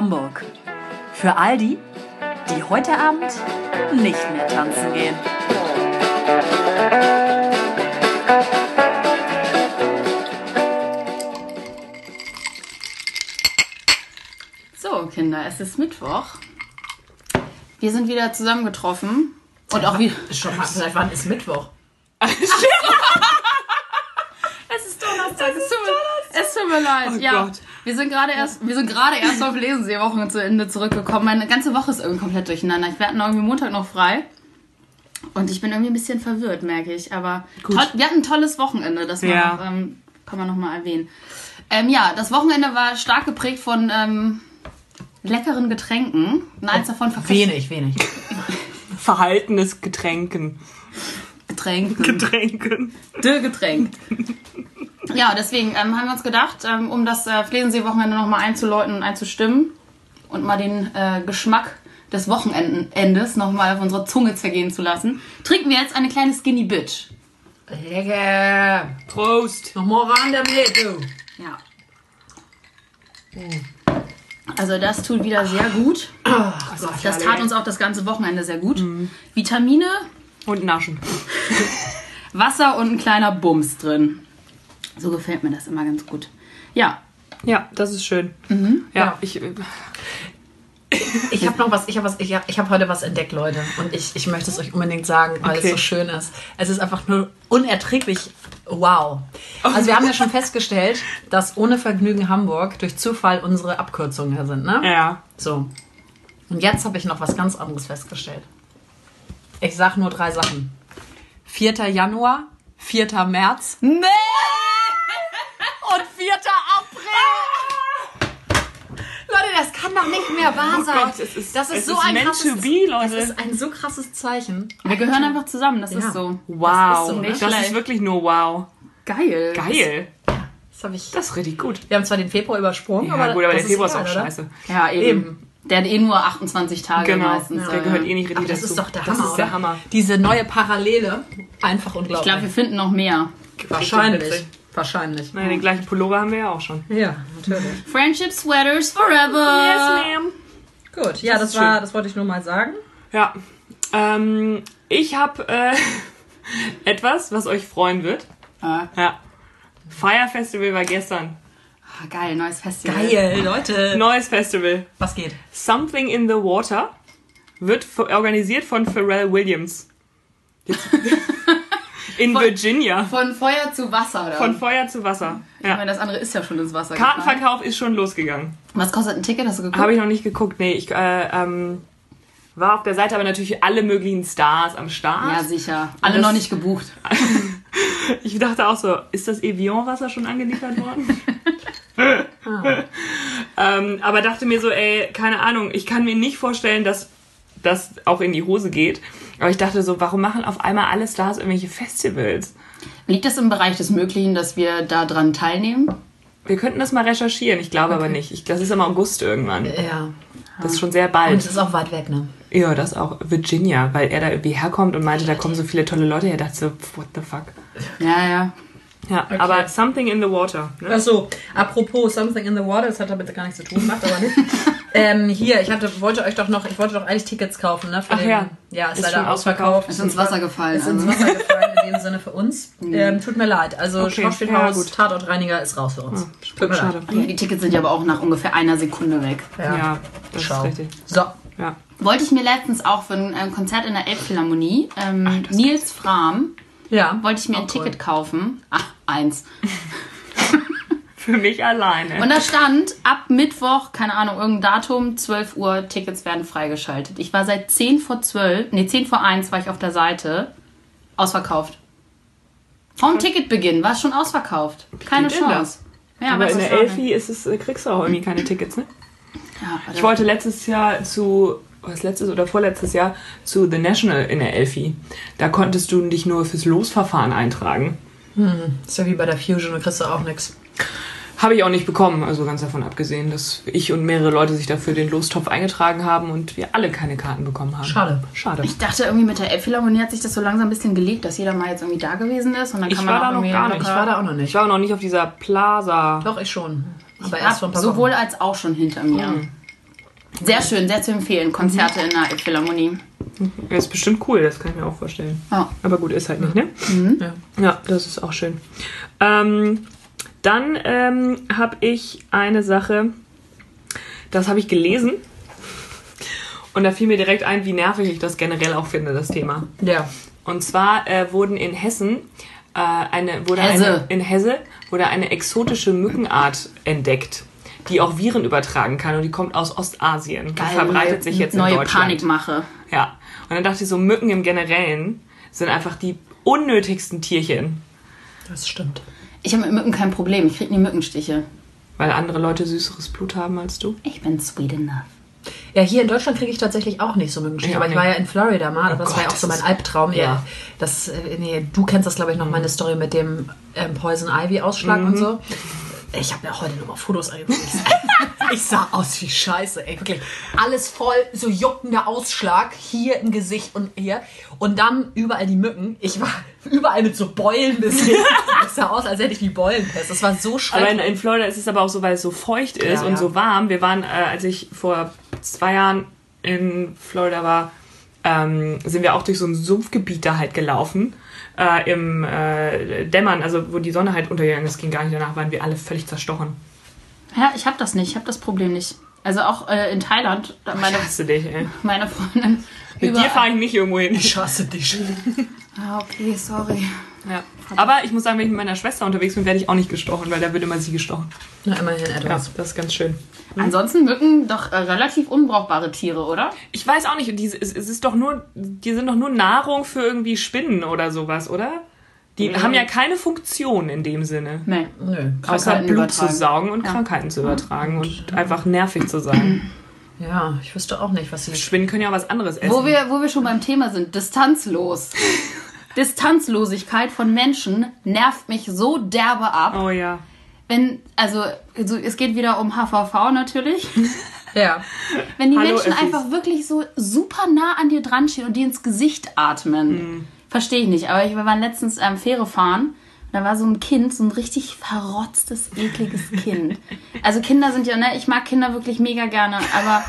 Hamburg. Für all die, die heute Abend nicht mehr tanzen gehen. So, Kinder, es ist Mittwoch. Wir sind wieder zusammengetroffen. Und auch wieder. Schon mal, seit wann ist Mittwoch? Es ist Donnerstag. Es mir, es tut mir leid. Oh ja, Gott. Wir sind gerade erst, wir sind gerade erst auf Lesenseewochen zu Ende zurückgekommen. Meine ganze Woche ist irgendwie komplett durcheinander. Ich werde irgendwie Montag noch frei. Und ich bin irgendwie ein bisschen verwirrt, merke ich. Aber toll, wir hatten ein tolles Wochenende, das Ja. noch, ähm, kann man noch mal erwähnen. Ähm, ja, das Wochenende war stark geprägt von ähm, leckeren Getränken. Und eins davon verkostet Wenig, wenig. Verhaltenes Getränken. Getränken. Getränken. De Getränk. Ja, deswegen ähm, haben wir uns gedacht, ähm, um das äh, Flensee-Wochenende nochmal einzuläuten und einzustimmen und mal den äh, Geschmack des Wochenendes nochmal auf unsere Zunge zergehen zu lassen, trinken wir jetzt eine kleine Skinny Bitch. Lecker. Prost. Nochmal ran damit, du. Ja. Also das tut wieder sehr gut. Das tat uns auch das ganze Wochenende sehr gut. Vitamine, Und Naschen. Wasser und ein kleiner Bums drin. So gefällt mir das immer ganz gut. Ja, Ja, das ist schön. Ja, Ja. ich. äh, Ich habe noch was, ich habe was, ich habe ich hab heute was entdeckt, Leute. Und ich, ich möchte es euch unbedingt sagen, weil Okay. es so schön ist. Es ist einfach nur unerträglich wow. Also wir haben ja schon festgestellt, dass ohne Vergnügen Hamburg durch Zufall unsere Abkürzungen hier sind, ne? Ja. So. Und jetzt habe ich noch was ganz anderes festgestellt. Ich sag nur drei Sachen. 4. Januar, 4. März Nee! Und 4. April. Leute, das kann doch nicht mehr wahr sein. Oh Gott, es ist- das ist so ist ein krasses, be, Leute. Das ist ein so krasses Zeichen. Wir gehören einfach zusammen, das Ja. ist so. Wow. Das ist so, ne? das ist wirklich nur wow. Geil. Geil. Das habe ich. Das ist richtig gut. Wir haben zwar den Februar übersprungen, Ja, aber gut, aber das der Februar ist egal, auch oder? scheiße. Ja, eben. Eben. Der hat eh nur 28 Tage Genau. meistens. Der ja. gehört eh nicht richtig das dazu. ist doch der Das Hammer, ist der? Hammer. Diese neue Parallele, einfach Ich unglaublich. glaube, wir finden noch mehr. wahrscheinlich. witzig. Wahrscheinlich. Naja, den gleichen Pullover haben wir ja auch schon. Ja, natürlich. Friendship Sweaters Forever. Yes, ma'am. Gut, ja, das, ist war, schön. das wollte ich nur mal sagen. Ja. Ähm, ich habe äh, etwas, was euch freuen wird. Ah, Ja. Fire Festival war gestern. ah, geil, neues Festival. Geil, Leute. Neues Festival. Was geht? Something in the Water wird organisiert von Pharrell Williams. Jetzt- In Von- Virginia. Von Feuer zu Wasser. Oder? Von Feuer zu Wasser. ich meine, Ja. das andere ist ja schon ins Wasser gefallen. Kartenverkauf ist schon losgegangen. Was kostet ein Ticket? Hast du geguckt? Habe ich noch nicht geguckt. Nee, ich äh, ähm, war auf der Seite aber natürlich alle möglichen Stars am Start. ja, sicher. Alle das- noch nicht gebucht. Ich dachte auch so, ist das Evian-Wasser schon angeliefert worden? ähm, aber dachte mir so, ey, keine Ahnung, ich kann mir nicht vorstellen, dass das auch in die Hose geht. Aber ich dachte so, warum machen auf einmal alle Stars irgendwelche Festivals? Liegt das im Bereich des Möglichen, dass wir da dran teilnehmen? Wir könnten das mal recherchieren, ich glaube aber nicht. Ich, das ist im August irgendwann. Ja. Das ist schon sehr Und bald. es ist auch weit weg, ne? Ja, das auch Virginia, weil er da irgendwie herkommt und meinte, da kommen so viele tolle Leute her. dachte so, what the fuck. Ja, ja. Ja, aber Something in the Water. Ne? Achso, apropos Something in the Water, das hat damit gar nichts zu tun, macht aber nicht. ähm, hier, ich hatte, wollte euch doch noch, ich wollte doch eigentlich Tickets kaufen, ne? Für Ach den, ja. Ja, ist, Ist leider ausverkauft. Ist ins Wasser gefallen. Ist ins also. Wasser gefallen in dem Sinne für uns. Ähm, tut mir leid. Also Okay, Schauspielhaus, ja, gut. Tatortreiniger ist raus für uns. tut mir Schade. leid. Ja, die Tickets sind ja aber auch nach ungefähr einer Sekunde weg. Ja, das Schau. ist richtig. So. Ja. Wollte ich mir letztens auch für ein ähm, Konzert in der Elbphilharmonie, ähm, Nils Fram, Ja. wollte ich mir ein Auch cool. Ticket kaufen. Ach, eins. Für mich alleine. Und da stand ab Mittwoch, keine Ahnung, irgendein Datum, 12 Uhr, Tickets werden freigeschaltet. Ich war seit 10 vor 12, nee, 10 vor 1 war ich auf der Seite. Ausverkauft. Vom Ticketbeginn war es schon ausverkauft. Keine Chance. Ja, aber in der. Elfi ist es, äh, kriegst du auch irgendwie keine Tickets, ne? Ja, Ich wollte letztes Jahr zu, was letztes oder vorletztes Jahr, zu The National in der Elfi. Da konntest du dich nur fürs Losverfahren eintragen. Ist ja wie bei der Fusion, da kriegst du auch nichts. Habe ich auch nicht bekommen, also ganz davon abgesehen, dass ich und mehrere Leute sich dafür den Lostopf eingetragen haben und wir alle keine Karten bekommen haben. Schade. Schade. Ich dachte irgendwie mit der Elbphilharmonie hat sich das so langsam ein bisschen gelegt, dass jeder mal jetzt irgendwie da gewesen ist und dann Ich kann man war auch da noch gar nicht. Ich war da auch noch Ich nicht. war auch noch nicht auf dieser Plaza. Doch, ich schon. Aber Ich erst paar sowohl Wochen. als auch schon hinter mir. Sehr schön, sehr zu empfehlen. Konzerte in der Philharmonie. Das ist bestimmt cool, das kann ich mir auch vorstellen. Ja. Aber gut, ist halt nicht, ne? Ja. Ja, das ist auch schön. Ähm, dann ähm, habe ich eine Sache, das habe ich gelesen. Und da fiel mir direkt ein, wie nervig ich das generell auch finde, das Thema. Ja. Und zwar äh, wurden in Hessen äh, eine, wurde Hesse. eine in Hesse wurde eine exotische Mückenart entdeckt, die auch Viren übertragen kann und die kommt aus Ostasien und verbreitet sich jetzt neue in Deutschland. Panikmache. Ja. Und dann dachte ich so, Mücken im Generellen sind einfach die unnötigsten Tierchen, Das stimmt. Ich habe mit Mücken kein Problem. Ich kriege nie Mückenstiche. weil andere Leute süßeres Blut haben als du. Ich bin sweet enough. Ja, hier in Deutschland kriege ich tatsächlich auch nicht so Mückenstich. Ich auch Aber ich war ja in Florida mal, aber das Oh war ja Gott, auch so mein Albtraum. Ja. Ja. Das, äh, nee, du kennst das, glaube ich, noch, meine Story mit dem ähm, Poison Ivy Ausschlag und so. Ich habe mir heute nochmal Fotos angeguckt. Ich sah, aus wie Scheiße, ey. Wirklich. Alles voll, so juckender Ausschlag. Hier im Gesicht und hier. Und dann überall die Mücken. Ich war überall mit so Beulen bisher. Ich sah aus, als hätte ich die Beulenpest. Das war so Aber schrecklich. in, in Florida ist es aber auch so, weil es so feucht ist Ja, und ja. so warm. Wir waren, äh, als ich vor zwei Jahren in Florida war, ähm, sind wir auch durch so ein Sumpfgebiet da halt gelaufen. Äh, Im äh, Dämmern, also wo die Sonne halt untergegangen ist, ging gar nicht danach, waren wir alle völlig zerstochen. Ja, ich habe das nicht. Ich habe das Problem nicht. Also auch äh, in Thailand, meine, Ich hasse dich, ey. meine Freundin. Mit dir fahre ich nicht irgendwo hin. ich hasse dich. Ah, okay, sorry. Ja. Aber ich muss sagen, wenn ich mit meiner Schwester unterwegs bin, werde ich auch nicht gestochen, weil da wird immer sie gestochen. Na, immerhin Ja, etwas. das ist ganz schön. Ansonsten Mücken doch äh, relativ unbrauchbare Tiere, oder? Ich weiß auch nicht, die, es, es ist doch nur, die sind doch nur Nahrung für irgendwie Spinnen oder sowas, oder? Die haben ja keine Funktion in dem Sinne. Nee. Nö. Außer Blut zu übertragen. saugen und Krankheiten zu übertragen und einfach nervig zu sein. Ja, ich wüsste auch nicht, was sie. Spinnen können ja auch was anderes essen. Wo wir, wo wir schon beim Thema sind, distanzlos. Distanzlosigkeit von Menschen nervt mich so derbe ab. oh ja. Wenn, also, also es geht wieder um HVV natürlich. Ja. Wenn die Hallo, Menschen Öffis. einfach wirklich so super nah an dir dran stehen und dir ins Gesicht atmen. Mhm. Verstehe ich nicht. Aber ich, wir waren letztens ähm, Fähre fahren. Da war so ein Kind, so ein richtig verrotztes, ekliges Kind. Also Kinder sind ja, ne, ich mag Kinder wirklich mega gerne, aber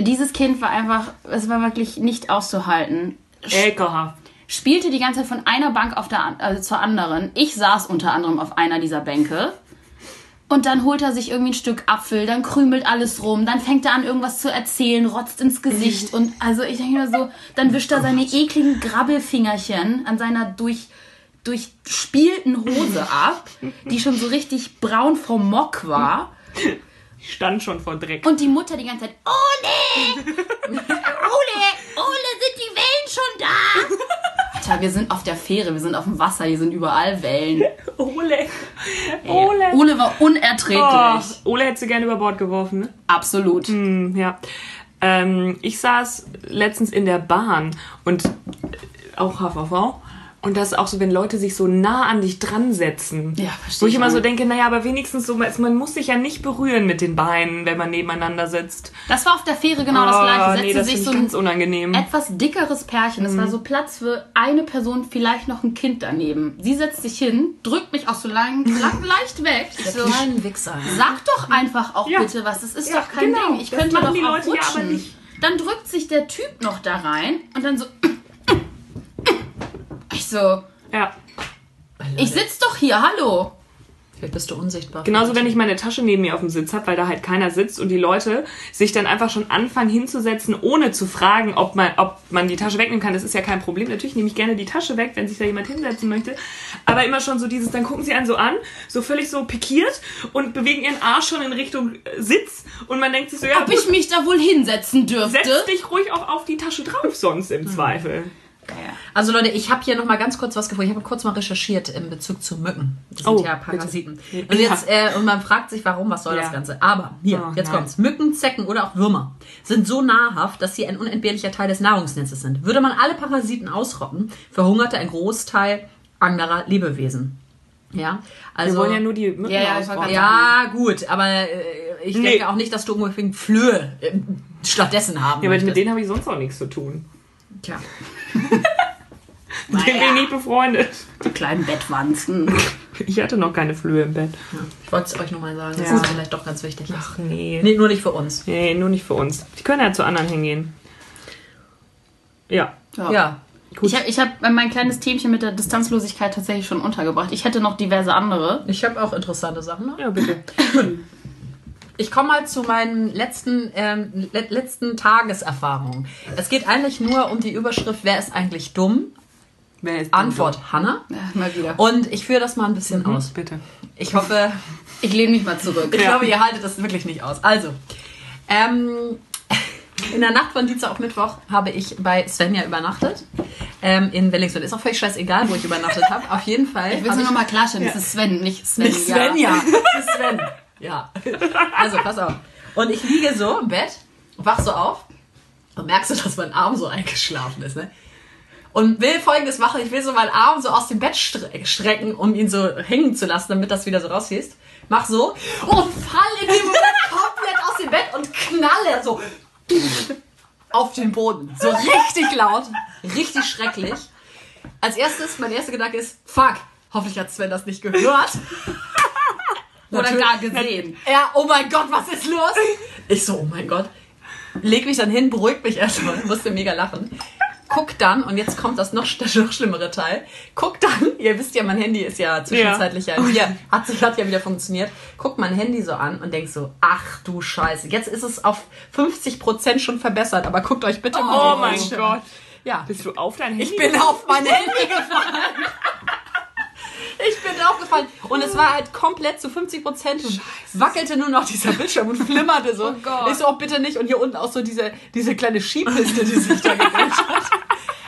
dieses Kind war einfach, es war wirklich nicht auszuhalten. Ekelhaft. Spielte die ganze Zeit von einer Bank auf der, also zur anderen. Ich saß unter anderem auf einer dieser Bänke. Und dann holt er sich irgendwie ein Stück Apfel, dann krümelt alles rum, dann fängt er an, irgendwas zu erzählen, rotzt ins Gesicht. Und also ich denke mir so, dann wischt er seine ekligen Grabbelfingerchen an seiner durch, durchspielten Hose ab, die schon so richtig braun vom Mock war. Ich stand schon vor Dreck. Und die Mutter die ganze Zeit, Ole! Ole! Ole, sind die Wellen schon da? Alter, wir sind auf der Fähre, wir sind auf dem Wasser, hier sind überall Wellen. Ole. Ole. Ole war unerträglich. Oh, Ole hätte sie gerne über Bord geworfen, ne? Absolut. Hm, ja. Ähm, ich saß letztens in der Bahn und auch HVV. Und das ist auch so, wenn Leute sich so nah an dich dran setzen. Ja, verstehe Wo ich ich immer so denke, naja, aber wenigstens so, man muss sich ja nicht berühren mit den Beinen, wenn man nebeneinander sitzt. Das war auf der Fähre genau das Oh, gleiche. Setzte nee, das sich so ein ganz unangenehm. etwas dickeres Pärchen. Es war so Platz für eine Person, vielleicht noch ein Kind daneben. Sie setzt sich hin, drückt mich auch so lang, lang leicht weg. So, Kleinen Wichser. Sag doch einfach auch Ja. bitte was. Das ist Ja, doch kein genau. Ding. Ich Das könnte doch die auch Leute ja aber rutschen. nicht. Dann drückt sich der Typ noch da rein und dann so. Ich so, Ja. ich sitz doch hier, hallo. Vielleicht bist du unsichtbar. Genauso, wenn ich meine Tasche neben mir auf dem Sitz habe, weil da halt keiner sitzt und die Leute sich dann einfach schon anfangen hinzusetzen, ohne zu fragen, ob man, ob man die Tasche wegnehmen kann. Das ist ja kein Problem. Natürlich nehme ich gerne die Tasche weg, wenn sich da jemand hinsetzen möchte. Aber immer schon so dieses, dann gucken sie einen so an, so völlig so pikiert und bewegen ihren Arsch schon in Richtung äh, Sitz und man denkt sich so, ja, Ob ich mich da wohl hinsetzen dürfte? setz dich ruhig auch auf die Tasche drauf sonst im Zweifel. Also Leute, ich habe hier noch mal ganz kurz was gefunden. Ich habe kurz mal recherchiert in Bezug zu Mücken. Das sind Oh, ja bitte. Parasiten. Ja. Und jetzt äh, und man fragt sich, warum, was soll Ja. das Ganze? Aber hier, Oh, jetzt nein. kommt's. Mücken, Zecken oder auch Würmer sind so nahrhaft, dass sie ein unentbehrlicher Teil des Nahrungsnetzes sind. Würde man alle Parasiten ausrotten, verhungerte ein Großteil anderer Lebewesen. Ja, also Wir wollen ja nur die Mücken Ja, ausrotten. ja, gut, aber äh, ich Nee. denke auch nicht, dass du unbedingt Flöhe äh, stattdessen haben Ja, aber mit denen habe ich sonst auch nichts zu tun. Tja. Mit denen bin ich nicht befreundet. Die kleinen Bettwanzen. Ich hatte noch keine Flöhe im Bett. Ich wollte es euch nochmal sagen, dass Ja. es vielleicht doch ganz wichtig ist. Ach nee. Nee, nur nicht für uns. Nee, nur nicht für uns. Die können ja zu anderen hingehen. Ja. Ja. Ich habe ich hab mein kleines Themchen mit der Distanzlosigkeit tatsächlich schon untergebracht. Ich hätte noch diverse andere. Ich habe auch interessante Sachen. Ne? Ja, bitte. Ich komme mal zu meinen letzten, ähm, le letzten Tageserfahrungen. Es geht eigentlich nur um die Überschrift, wer ist eigentlich dumm? Wer ist Antwort, Hannah. Ja, mal wieder. Und ich führe das mal ein bisschen dumm? aus. Bitte. Ich hoffe, Ich lehne mich mal zurück. ich Ja. glaube, ihr haltet das wirklich nicht aus. Also, ähm, in der Nacht von Dienstag auf Mittwoch habe ich bei Svenja übernachtet. Ähm, in Wellingsfeld. Ist auch völlig scheißegal, wo ich übernachtet habe. Auf jeden Fall. Ich will es nur nochmal klarstellen, das ist Sven, nicht Sven. Nicht Svenja. Das ist Sven. Ja. Also, pass auf. Und ich liege so im Bett, wach so auf und merkst du, dass mein Arm so eingeschlafen ist, ne? Und will folgendes machen, ich will so meinen Arm so aus dem Bett stre strecken, um ihn so hängen zu lassen, damit das wieder so rausfließt. Mach so und fall in dem Moment komplett aus dem Bett und knalle so auf den Boden. So richtig laut, richtig schrecklich. Als erstes, mein erster Gedanke ist, fuck, hoffentlich hat Sven das nicht gehört. Oder gar gesehen. Ja, oh mein Gott, was ist los? Ich so, oh mein Gott. Leg mich dann hin, beruhig mich erstmal, musste mega lachen. Guck dann, und jetzt kommt das noch, das noch schlimmere Teil. Guck dann, ihr wisst ja, mein Handy ist ja zwischenzeitlich ja, hier, hat, sich, hat ja wieder funktioniert. Guck mein Handy so an und denk so, ach du Scheiße, jetzt ist es auf 50% schon verbessert, aber guckt euch bitte mal Oh mein Gott. Ja, Bist du auf dein Handy? ich bin auf mein Handy gefallen. Ich bin draufgefallen. Und es war halt komplett zu 50 Prozent. Wackelte nur noch dieser Bildschirm und flimmerte so. Oh Gott. Ich so, oh, bitte nicht. Und hier unten auch so diese, diese kleine Skipiste, die sich da gedreht hat.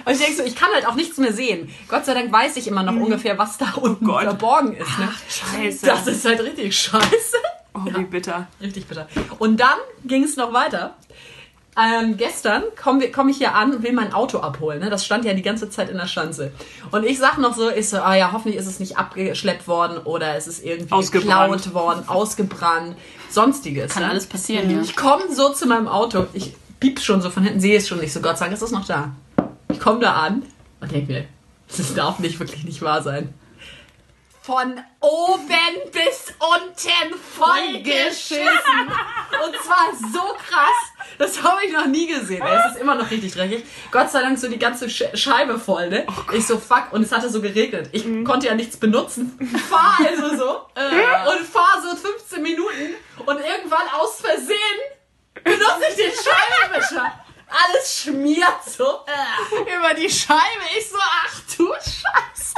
Und ich denke so, ich kann halt auch nichts mehr sehen. Gott sei Dank weiß ich immer noch ungefähr, was da unten Mhm. Oh verborgen ist. Ne? Scheiße. Das ist halt richtig scheiße. oh, wie bitter. Richtig bitter. Und dann ging es noch weiter. Ähm, gestern komme komm ich hier an und will mein Auto abholen. Ne? Das stand ja die ganze Zeit in der Schanze. Und ich sag noch so, ich so, ah ja, hoffentlich ist es nicht abgeschleppt worden oder es ist irgendwie Ausgebrannt. geklaut worden, ausgebrannt, sonstiges. Kann ne? alles passieren, ja. Ich komme so zu meinem Auto, ich piep schon so von hinten, sehe es schon nicht so, Gott sei Dank ist es noch da. Ich komme da an und denke mir, das darf nicht wirklich nicht wahr sein. Von oben bis unten vollgeschissen. Und zwar so krass. Das habe ich noch nie gesehen. Es ist immer noch richtig dreckig. Gott sei Dank so die ganze Sch Scheibe voll, ne? ich so, fuck. Und es hatte so geregnet. Ich konnte ja nichts benutzen. Fahr also so. und fahr so 15 Minuten. Und irgendwann aus Versehen benutze ich den Scheibenwischer. Alles schmiert so über die Scheibe. Ich so, ach du Scheiße.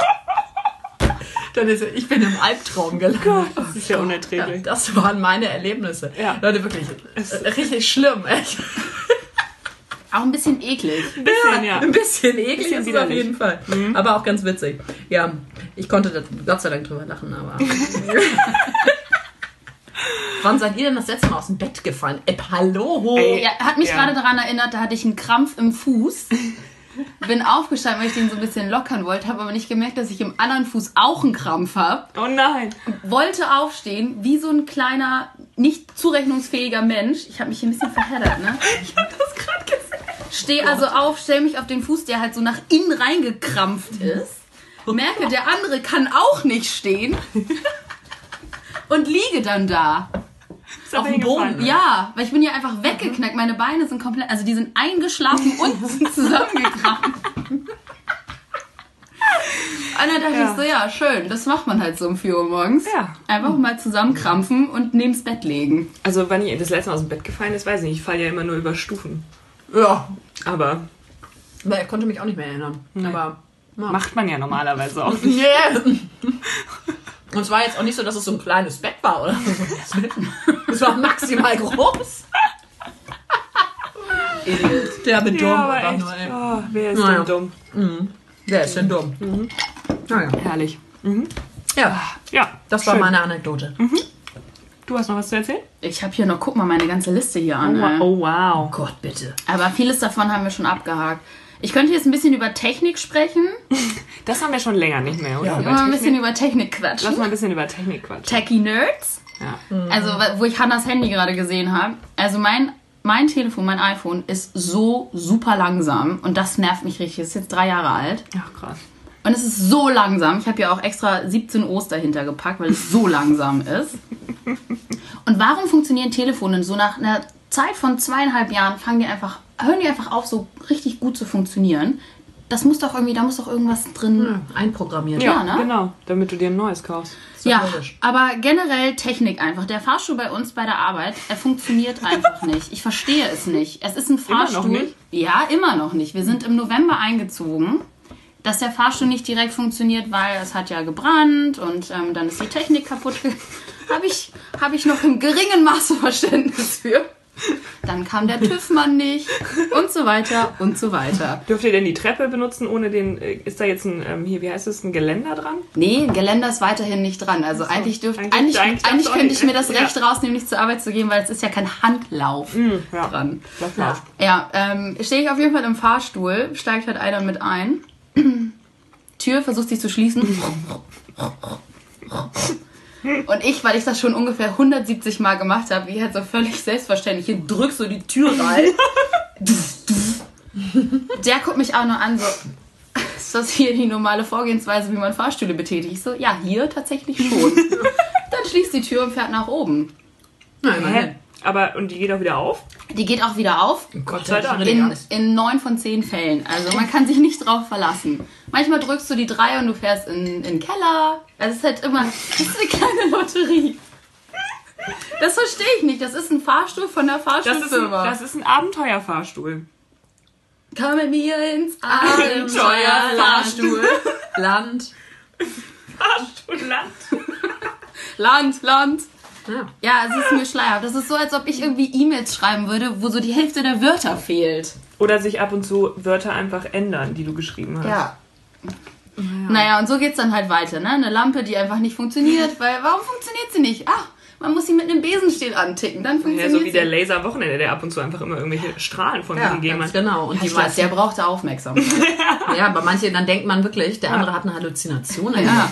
Dann ist, ich bin im Albtraum gelandet. Das ist ja Ja, unerträglich. das waren meine Erlebnisse. Ja. Leute, wirklich äh, richtig schlimm. Echt. Auch ein bisschen eklig. Bisschen, ja. Ein bisschen eklig Bisschen ist es auf jeden Fall. Aber auch ganz witzig. Ja, ich konnte da Gott sei Dank drüber lachen, aber. Wann seid ihr denn das letzte Mal aus dem Bett gefallen? Ey, hallo? Ey. Ja, hat mich Ja. gerade daran erinnert, da hatte ich einen Krampf im Fuß. Bin aufgestanden, weil ich den so ein bisschen lockern wollte, habe aber nicht gemerkt, dass ich im anderen Fuß auch einen Krampf habe. Oh nein. Wollte aufstehen, wie so ein kleiner, nicht zurechnungsfähiger Mensch. Ich habe mich hier ein bisschen verheddert, ne? Ich hab das gerade gesehen. Stehe also auf, stelle mich auf den Fuß, der halt so nach innen reingekrampft ist. Merke, der andere kann auch nicht stehen. Und liege dann da. Auf dem hingefallen. Boden? Ja, weil ich bin ja einfach weggeknackt. Meine Beine sind komplett, also die sind eingeschlafen und sind zusammengekrampft. Und dann dachte Ja. ich so, ja, schön, das macht man halt so um 4 Uhr morgens. Ja. Einfach mal zusammenkrampfen und neben's Bett legen. Also, wann ich das letzte Mal aus dem Bett gefallen ist, weiß ich nicht. Ich falle ja immer nur über Stufen. Ja. Aber Aber ich konnte mich auch nicht mehr erinnern. Aber. Ja. macht man ja normalerweise auch. Yeah. Und es war jetzt auch nicht so, dass es so ein kleines Bett war, oder? Es war maximal groß. Der bin dumm, Ja, aber einfach echt. nur, ey. Oh, wer ist Naja. denn dumm? Der ist denn dumm. Naja. Herrlich. Ja, Ja, das war schön. meine Anekdote. Du hast noch was zu erzählen? Ich habe hier noch, guck mal, meine ganze Liste hier an. ey. Oh, wow. Gott, bitte. Aber vieles davon haben wir schon abgehakt. Ich könnte jetzt ein bisschen über Technik sprechen. Das haben wir schon länger nicht mehr, oder? Ja, Über ein bisschen über Technik Lass quatschen. mal ein bisschen über Technik quatschen. Techie Nerds. Ja. Also, wo ich Hannas Handy gerade gesehen habe. Also, mein, mein Telefon, mein iPhone ist so super langsam. Und das nervt mich richtig. Das ist jetzt drei Jahre alt. Ach, krass. Und es ist so langsam. Ich habe ja auch extra 17 O's dahinter gepackt, weil es so langsam ist. Und warum funktionieren Telefone so nach einer Zeit von zweieinhalb Jahren fangen die einfach, hören die einfach auf, so richtig gut zu funktionieren? Das muss doch irgendwie, da muss doch irgendwas drin. Einprogrammiert. Ja, ne? genau, damit du dir ein neues kaufst. Ja, logisch. aber generell Technik einfach. Der Fahrstuhl bei uns bei der Arbeit, er funktioniert einfach nicht. Ich verstehe es nicht. Es ist ein Immer noch Fahrstuhl. nicht? Ja, immer noch nicht. Wir sind im November eingezogen. Dass der Fahrstuhl nicht direkt funktioniert, weil es hat ja gebrannt und ähm, dann ist die Technik kaputt. Habe ich, hab ich noch im geringen Maße Verständnis für. Dann kam der TÜV-Mann nicht und so weiter und so weiter. Dürft ihr denn die Treppe benutzen ohne den, äh, ist da jetzt ein, ähm, hier, wie heißt es, ein Geländer dran? Nee, ein Geländer ist weiterhin nicht dran. Also eigentlich dürft, Eigentlich- eigentlich, eigentlich könnte ich mir das ja. Recht rausnehmen, nicht zur Arbeit zu gehen, weil es ist ja kein Handlauf ja. dran. Das läuft. Ja, ähm, stehe ich auf jeden Fall im Fahrstuhl, steigt halt einer mit ein. Tür versucht sich zu schließen. Und ich, weil ich das schon ungefähr 170 Mal gemacht habe, wie halt so völlig selbstverständlich, hier drückst du die Tür rein. Der guckt mich auch nur an, so, ist das hier die normale Vorgehensweise, wie man Fahrstühle betätigt? Ich so, ja, hier tatsächlich schon. Dann schließt die Tür und fährt nach oben. Nein, immerhin. Aber, und die geht auch wieder auf? Die geht auch wieder auf. Gott sei Dank. In, in neun von zehn Fällen. Also man kann sich nicht drauf verlassen. Manchmal drückst du die drei und du fährst in, in den Keller. Also es ist halt immer, das ist eine kleine Lotterie. Das verstehe ich nicht. Das ist ein Fahrstuhl von der Das Fahrstuhlfirma. das ist ein Abenteuerfahrstuhl. Komm mit mir ins Abenteuerfahrstuhl. Land. Fahrstuhlland. Land, Land. Ja. Ja, es ist mir schleierhaft. Das ist so, als ob ich irgendwie E-Mails schreiben würde, wo so die Hälfte der Wörter fehlt. Oder sich ab und zu Wörter einfach ändern, die du geschrieben hast. Ja. Naja, und so geht's dann halt weiter, ne? Eine Lampe, die einfach nicht funktioniert, weil warum funktioniert sie nicht? Ach, man muss sie mit einem Besenstiel anticken, dann Ja, funktioniert so wie der sie. Laser am Wochenende, der ab und zu einfach immer irgendwelche Strahlen von Ja, sich gegeben hat. genau. Und die Ich weiß, meisten, der brauchte Aufmerksamkeit. ja, aber manche, dann denkt man wirklich, der andere hat eine Halluzination. Ja.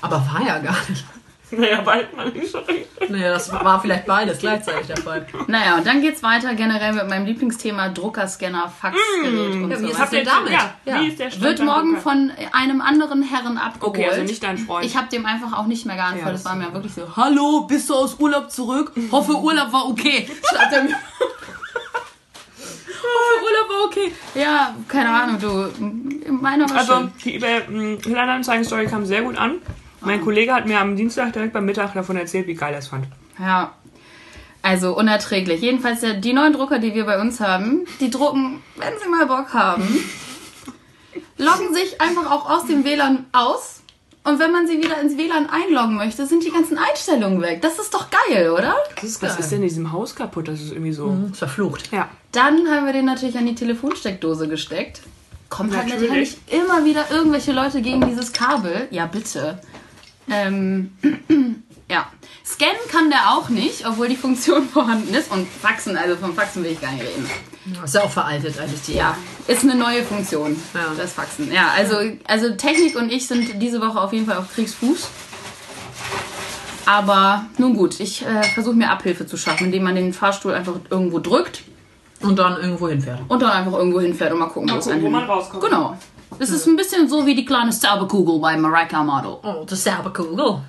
Aber war ja gar nicht. Naja, bald mal nicht so richtig. Naja, das war vielleicht beides gleichzeitig der Fall. naja, und dann geht's weiter generell mit meinem Lieblingsthema Druckerscanner, Faxgerät und Ja, so wie ist weiter. das denn damit? Ja, Ja. wie ist der Stand Wird morgen Drucker? von einem anderen Herren abgeholt. Okay, also nicht dein Freund. Ich habe dem einfach auch nicht mehr geantwortet. Ja, das das war mir wirklich so, hallo, bist du aus Urlaub zurück? Hoffe, Urlaub war okay. Schreibt er mir. Hoffe, Urlaub war okay. Ja, keine Ahnung, du. Meiner war Also, schön. die eBay Kleinanzeigen-Story kam sehr gut an. Mein Kollege hat mir am Dienstag direkt beim Mittag davon erzählt, wie geil er es fand. Ja. Also unerträglich. Jedenfalls der, die neuen Drucker, die wir bei uns haben, die drucken, wenn sie mal Bock haben, loggen sich einfach auch aus dem WLAN aus. Und wenn man sie wieder ins WLAN einloggen möchte, sind die ganzen Einstellungen weg. Das ist doch geil, oder? Das ist Was ist denn in diesem Haus kaputt? Das ist irgendwie so. Mhm. Ist verflucht. Ja. Dann haben wir den natürlich an die Telefonsteckdose gesteckt. Kommt halt Natürlich. natürlich immer wieder irgendwelche Leute gegen dieses Kabel. Ja, bitte. Ähm, ja. Scannen kann der auch nicht, obwohl die Funktion vorhanden ist. Und Faxen, also vom Faxen will ich gar nicht reden. Ist ja auch veraltet eigentlich die. Ja, ist eine neue Funktion, Ja. das Faxen. Ja, also, also Technik und ich sind diese Woche auf jeden Fall auf Kriegsfuß. Aber nun gut, ich äh, versuche mir Abhilfe zu schaffen, indem man den Fahrstuhl einfach irgendwo drückt Und dann irgendwo hinfährt. und dann einfach irgendwo hinfährt und mal gucken, wo es gucken, wo einen man rauskommt. Genau. Das ist ein bisschen so wie die kleine Zauberkugel bei Mariah Model. Oh, aber cool.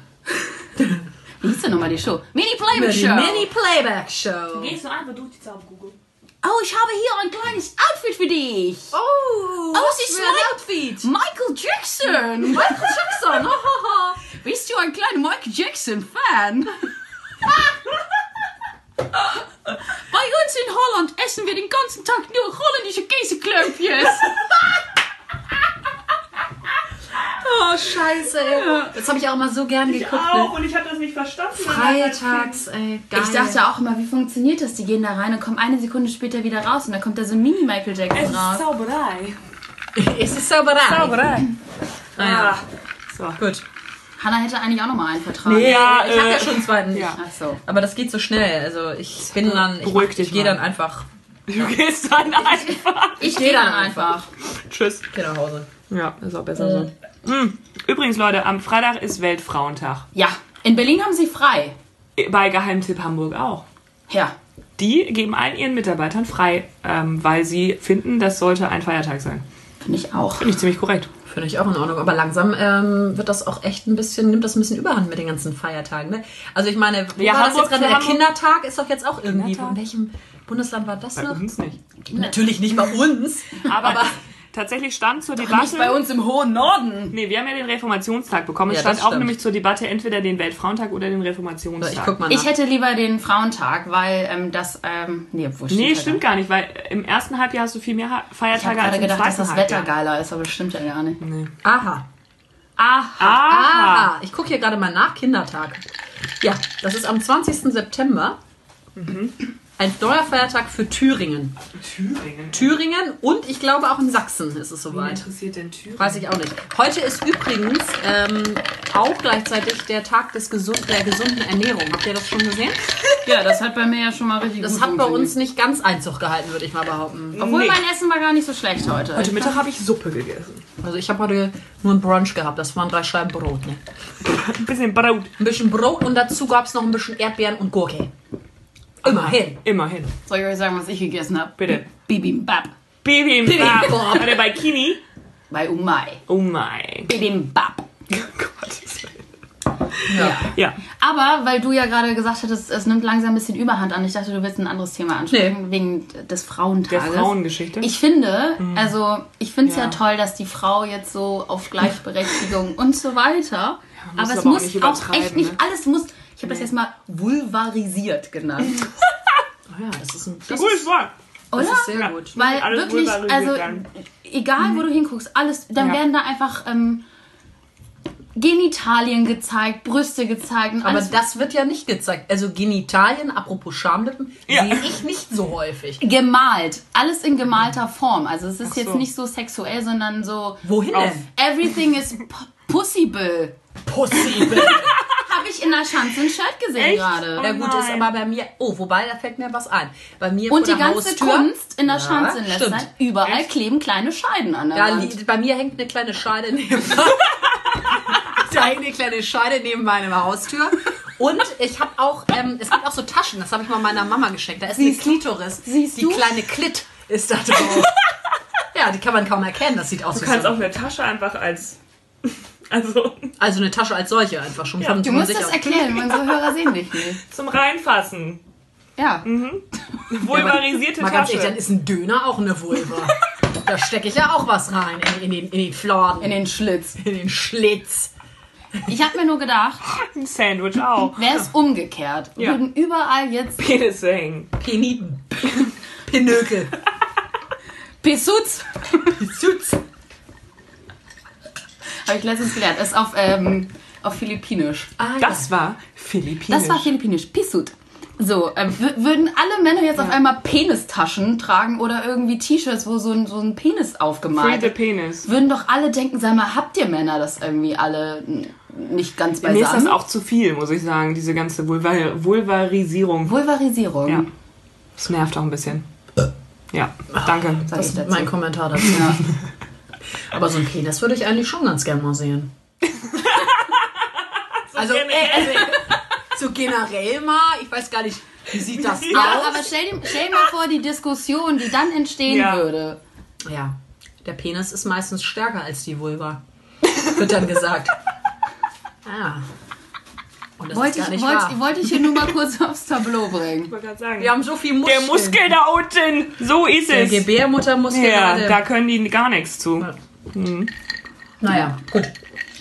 Wie hieß denn nochmal die Show? Mini Playback Die Show. Mini-Playback-Show. Gehst du einfach durch die Zauberkugel? oh, ich habe hier ein kleines Outfit für dich. Oh, Oh, was ist für ein Outfit. Michael Jackson. Michael Jackson. Bist du ein kleiner Michael Jackson-Fan? Bei uns in Holland essen wir den ganzen Tag nur holländische Käseklömpjes. Oh, scheiße, ey. Das habe ich auch immer so gern geguckt. Auch, Ne? und ich habe das nicht verstanden. Freitags, ey, geil. Ich dachte auch immer, wie funktioniert das? Die gehen da rein und kommen eine Sekunde später wieder raus und dann kommt da so ein Mini-Michael Jackson raus. Zauberei. es ist Zauberei. Zauberei. Naja, Ah. So. gut. Hannah hätte eigentlich auch nochmal einen Vertrag. Ja, ich habe äh, ja schon einen zweiten. ja. Ach so. Aber das geht so schnell. Also ich bin dann, ich, Beruhig ich, dich gehe dann einfach, Du gehst dann einfach. Ich geh gehe dann einfach. Tschüss. gehe nach Hause. Ja, ist auch besser so. Mm. Übrigens, Leute, am Freitag ist Weltfrauentag. Ja, in Berlin haben sie frei. Bei Geheimtipp Hamburg auch. Ja. Die geben allen ihren Mitarbeitern frei, ähm, weil sie finden, das sollte ein Feiertag sein. Finde ich auch. Finde ich ziemlich korrekt. Finde ich auch in Ordnung. Aber langsam ähm, wird das auch echt ein bisschen, nimmt das ein bisschen Überhand mit den ganzen Feiertagen. Ne? Also ich meine, Ja, war das Hamburg jetzt gerade? Der. Kindertag ist doch jetzt auch irgendwie. Kindertag? In welchem Bundesland war das Bei noch? uns nicht. Natürlich nicht bei uns. Aber, tatsächlich stand zur Nicht Debatte. bei uns im hohen Norden. Nee, wir haben ja den Reformationstag bekommen. Es Ja, stand auch nämlich zur Debatte entweder den Weltfrauentag oder den Reformationstag. Ich guck mal nach. Ich hätte lieber den Frauentag, weil ähm, das, ähm, nee, wo Nee, stimmt gar nicht, weil im ersten Halbjahr hast du viel mehr Ha- Ich Feiertage als im gedacht, dass zweiten das Wetter Halbjahr. geiler ist, aber das stimmt ja gar nicht. Aha. Aha. Aha. Ah, ich gucke hier gerade mal nach. Kindertag. Ja, das ist am 20. September. Ein neuer Feiertag für Thüringen. Thüringen. Thüringen und ich glaube auch in Sachsen ist es Wen soweit. interessiert denn Thüringen? Weiß ich auch nicht. Heute ist übrigens ähm, auch gleichzeitig der Tag des gesund der gesunden Ernährung. Habt ihr das schon gesehen? Ja, das hat bei mir ja schon mal richtig Das gut hat bei uns nicht ganz Einzug gehalten, würde ich mal behaupten. Obwohl Nee. mein Essen war gar nicht so schlecht heute. Heute Mittag habe ich Suppe gegessen. Also ich habe heute nur ein Brunch gehabt. Das waren drei Scheiben Brot. Ne? Ein bisschen Brot. Ein bisschen Brot und dazu gab es noch ein bisschen Erdbeeren und Gurke. Immerhin. Immerhin. Soll ich euch sagen, was ich gegessen habe? Bitte. Bibimbap. Bibimbap. Warte, bei Kini? Bei Umai. Mein. Bibimbap. Gottes Willen. Ja. Ja. Aber weil du ja gerade gesagt hattest, es nimmt langsam ein bisschen Überhand an. Ich dachte, du willst ein anderes Thema ansprechen, wegen des Der Frauentages. Frauengeschichte. Ich finde, also ich finde es ja. Ja. toll, dass die Frau jetzt so auf Gleichberechtigung und so weiter. muss aber es aber auch muss auch übertreiben, echt nicht ne? alles muss. Ich habe das jetzt mal vulvarisiert genannt, Oh ja, das ist ein das Gutes ist, Wort. oder? das ist sehr Ja. gut. Weil Alles wirklich, also werden. egal wo du hinguckst, alles, dann Ja. werden da einfach ähm, Genitalien gezeigt, Brüste gezeigt und Aber alles das wird ja nicht gezeigt. Also Genitalien, apropos Schamlippen, Ja. sehe ich nicht so häufig. gemalt. Alles in gemalter Form. Also es ist Ach jetzt so. nicht so sexuell, sondern so Wohin denn? everything is p- possible. Possible. Habe ich in der Schanze ein Shirt gesehen gerade. Oh Ja gut, ist aber bei mir. Oh, wobei, da fällt mir was ein. Bei mir Und vor die der ganze Haustür, Kunst in der Ja, Schanze in letzter. Zeit, überall Echt? kleben kleine Scheiden an der Ja, Wand. bei mir hängt eine kleine Scheide neben. da hängt eine kleine Scheide neben meiner Haustür. Und ich habe auch, ähm, es gibt auch so Taschen, das habe ich mal meiner Mama geschenkt. Da ist Siehst eine du? Klitoris. Siehst die du? kleine Klit ist da drauf. ja, die kann man kaum erkennen. Das sieht aus Du wie kannst so. auch eine Tasche einfach als. Also Also eine Tasche als solche einfach schon Ja, von Du musst sich das erklären, unsere Hörer sehen dich nicht. zum Reinfassen. Ja. Vulvarisierte Mal ganz ehrlich, dann Tasche. ist ein Döner auch eine Vulva. da stecke ich ja auch was rein in, in, den, in den Fladen, In den Schlitz. in den Schlitz. Ich habe mir nur gedacht, Ein Sandwich auch. wäre es umgekehrt, Ja. würden überall jetzt Penisse hängen. Peniten. Pinökel. Pissutz, Süß. Habe ich letztens gelernt, ist auf, ähm, auf Philippinisch. Ah, Das war Philippinisch. Das war Philippinisch, Pissut. So, ähm, wür- würden alle Männer jetzt auf einmal Penistaschen tragen oder irgendwie T-Shirts, wo so ein, so ein Penis aufgemalt ist, Penis. würden doch alle denken, sag mal, habt ihr Männer das irgendwie alle nicht ganz Mir ist das auch zu viel, muss ich sagen, diese ganze Vulva Vulvarisierung. Vulvarisierung. Ja. Das nervt auch ein bisschen. Ja, danke. Das ist mein Kommentar dazu. Ja. Aber so ein Penis würde ich eigentlich schon ganz gern mal sehen. also, äh, also, so generell mal, ich weiß gar nicht, wie sieht das Ja, aus? aber stell dir, stell dir mal vor, die Diskussion, die dann entstehen Ja. würde. Ja, der Penis ist meistens stärker als die Vulva. Wird dann gesagt. Ah. Und das Wollte ist gar ich, wollte, wahr. wollte ich hier nur mal kurz aufs Tableau bringen. Ich wollte gerade sagen. Wir haben so viel Muskeln. der Muskel da unten, so ist Der es. Gebärmuttermuskel Ja, gerade. da können die gar nichts zu. Naja, gut.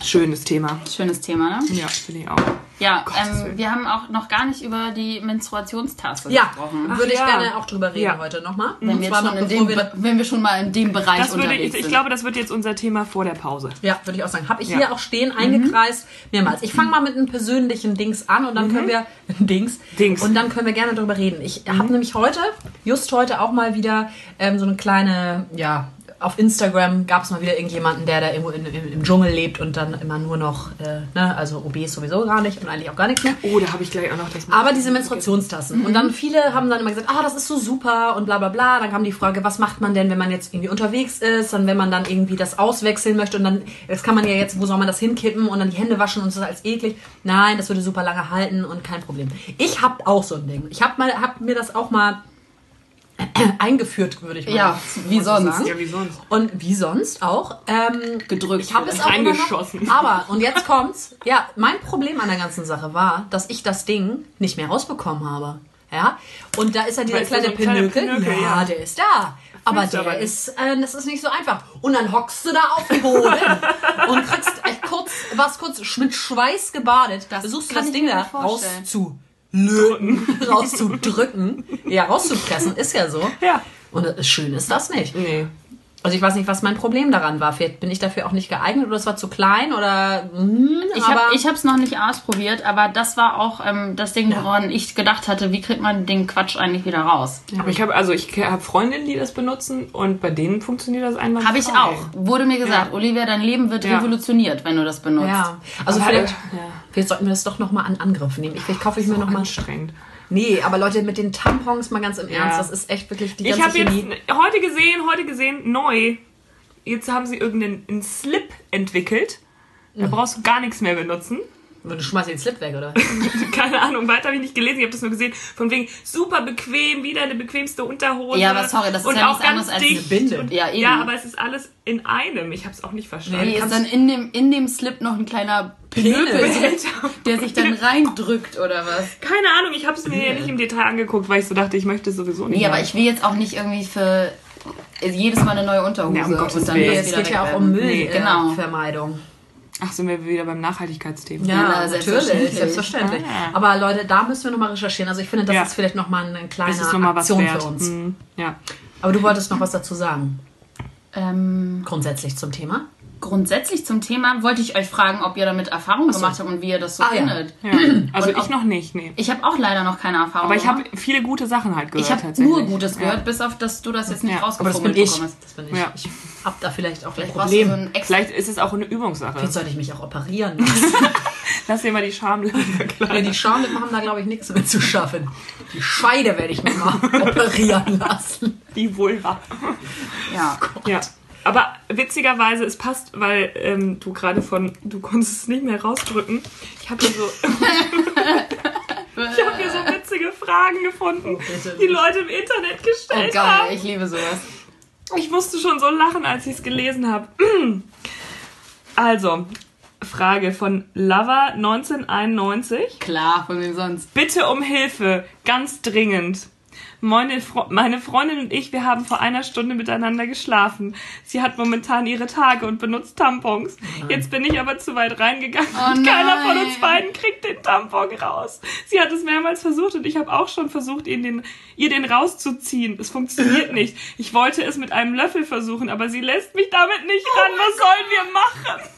Schönes Thema. Schönes Thema, ne? Ja, finde ich auch. Ja, ähm, wir haben auch noch gar nicht über die Menstruationstasse Ja, gesprochen. würde ich ja. gerne auch drüber reden Ja. heute nochmal. Wenn Und wir, noch dem, wenn wir schon mal in dem Bereich Das würde ich, unterwegs ich sind. glaube, das wird jetzt unser Thema vor der Pause. Ja, würde ich auch sagen. Habe ich Ja. hier auch stehen, eingekreist, mehrmals. Ich fange mal mit einem persönlichen Dings an und dann können wir Dings, Dings. und dann können wir gerne darüber reden. Ich habe nämlich heute, just heute auch mal wieder ähm, so eine kleine, ja, auf Instagram gab es mal wieder irgendjemanden, der da irgendwo in, im, im Dschungel lebt und dann immer nur noch, äh, ne, also obes sowieso gar nicht und eigentlich auch gar nichts mehr. Oh, da habe ich gleich auch noch das. Aber diese Menstruationstassen. Und dann viele haben dann immer gesagt, ah, das ist so super und bla bla bla. Dann kam die Frage, was macht man denn, wenn man jetzt irgendwie unterwegs ist, dann wenn man dann irgendwie das auswechseln möchte und dann, das kann man ja jetzt, wo soll man das hinkippen und dann die Hände waschen und so als eklig. Nein, das würde super lange halten und kein Problem. Ich hab auch so ein Ding. Ich hab mal, hab mir das auch mal eingeführt, würde ich mal Ja, wie sonst. sagen. Ja, wie sonst? Und wie sonst auch. Ähm, Gedrückt. Ich habe es auch immer noch. Aber, und jetzt kommt's. Ja, mein Problem an der ganzen Sache war, dass ich das Ding nicht mehr rausbekommen habe. Ja, und da ist ja dieser kleine so Pinökel. Pinökel, ja, ja. der ist da. Aber der aber ist, äh, das ist nicht so einfach. Und dann hockst du da auf dem Boden und kriegst echt kurz, warst kurz mit Schweiß gebadet. Das versuchst du das Ding da vorstellen. Rauszulöten, rauszudrücken. Ja, rauszupressen, ist ja so. Ja. Und schön ist das nicht. Nee. Also ich weiß nicht, was mein Problem daran war. Vielleicht bin ich dafür auch nicht geeignet oder es war zu klein oder. Hm, Ich habe es noch nicht ausprobiert, aber das war auch ähm, das Ding, woran ich gedacht hatte, wie kriegt man den Quatsch eigentlich wieder raus? Aber ich habe also ich habe Freundinnen, die das benutzen und bei denen funktioniert das einmal. Habe ich auch. Wurde mir gesagt, Olivia, dein Leben wird Ja. revolutioniert, wenn du das benutzt. ja, also Aber, vielleicht, ja. vielleicht sollten wir das doch nochmal an Angriff nehmen. Ich, vielleicht kaufe ich mir nochmal. anstrengend. Nee, aber Leute, mit den Tampons mal ganz im Ja. Ernst, das ist echt wirklich die Ich ganze habe jetzt heute gesehen, heute gesehen, neu. Jetzt haben sie irgendeinen einen Slip entwickelt. Da brauchst du gar nichts mehr benutzen. Du schmeißt den Slip weg, oder? Keine Ahnung, weiter habe ich nicht gelesen. Ich habe das nur gesehen. Von wegen super bequem, wieder eine bequemste Unterhose. Ja, aber sorry, das ist und ja auch nichts anderes als eine Binde. Und, Ja, eben. ja, aber es ist alles in einem. Ich habe es auch nicht verstanden. Nee, ist dann in dem, in dem Slip noch ein kleiner Pinöpel, Penis. der sich dann reindrückt oder was? Keine Ahnung, ich habe es mir ja nicht im Detail angeguckt, weil ich so dachte, ich möchte es sowieso nicht. Nee, aber haben. ich will jetzt auch nicht irgendwie für jedes Mal eine neue Unterhose. Ja, um Gottes und dann es geht ja auch um Nee, genau. Ach, sind wir wieder beim Nachhaltigkeitsthema. Ja, na, natürlich, selbstverständlich. selbstverständlich. Ah. Aber Leute, da müssen wir nochmal recherchieren. Also ich finde, das Ja. ist vielleicht nochmal eine kleine Das ist nochmal was Aktion wert. für uns. Mhm. Ja. Aber du wolltest noch was dazu sagen, Ähm, grundsätzlich zum Thema. Grundsätzlich zum Thema wollte ich euch fragen, ob ihr damit Erfahrung so. gemacht habt und wie ihr das so Ah, ja. findet. ja. Also Und ich auch- noch nicht, nee. Ich habe auch leider noch keine Erfahrung. Aber ich habe viele gute Sachen halt gehört ich habe nur Gutes gehört, Ja. bis auf, dass du das jetzt nicht Ja. Aber das bin ich. bekommst. Das bin ich. Ja. Ich hab da vielleicht auch gleich du so Probleme. ein extra Vielleicht ist es auch eine Übungssache. Jetzt sollte ich mich auch operieren lassen. Lass dir mal die Schamlippe ja, verkleiden. die Schamlippen haben da, glaube ich, nichts mit zu schaffen. Die Scheide werde ich mir mal operieren lassen. Die Vulva. ja. Ja. Aber witzigerweise, es passt, weil ähm, du gerade von, du konntest es nicht mehr rausdrücken. Ich habe hier so, ich habe hier so witzige Fragen gefunden, bitte die. Leute im Internet Oh gestellt geil, haben. ich liebe sowas. Ich musste schon so lachen, als ich es gelesen habe. Also, Frage von Lover 1991. Klar, von wem sonst? Bitte um Hilfe, ganz dringend. Meine, Fro meine Freundin und ich, wir haben vor einer Stunde miteinander geschlafen. Sie hat momentan ihre Tage und benutzt Tampons. Jetzt bin ich aber zu weit reingegangen Oh und keiner von nein. uns beiden kriegt den Tampon raus. Sie hat es mehrmals versucht und ich habe auch schon versucht, ihn den, ihr den rauszuziehen. Es funktioniert nicht. Ich wollte es mit einem Löffel versuchen, aber sie lässt mich damit nicht ran. Was sollen wir machen?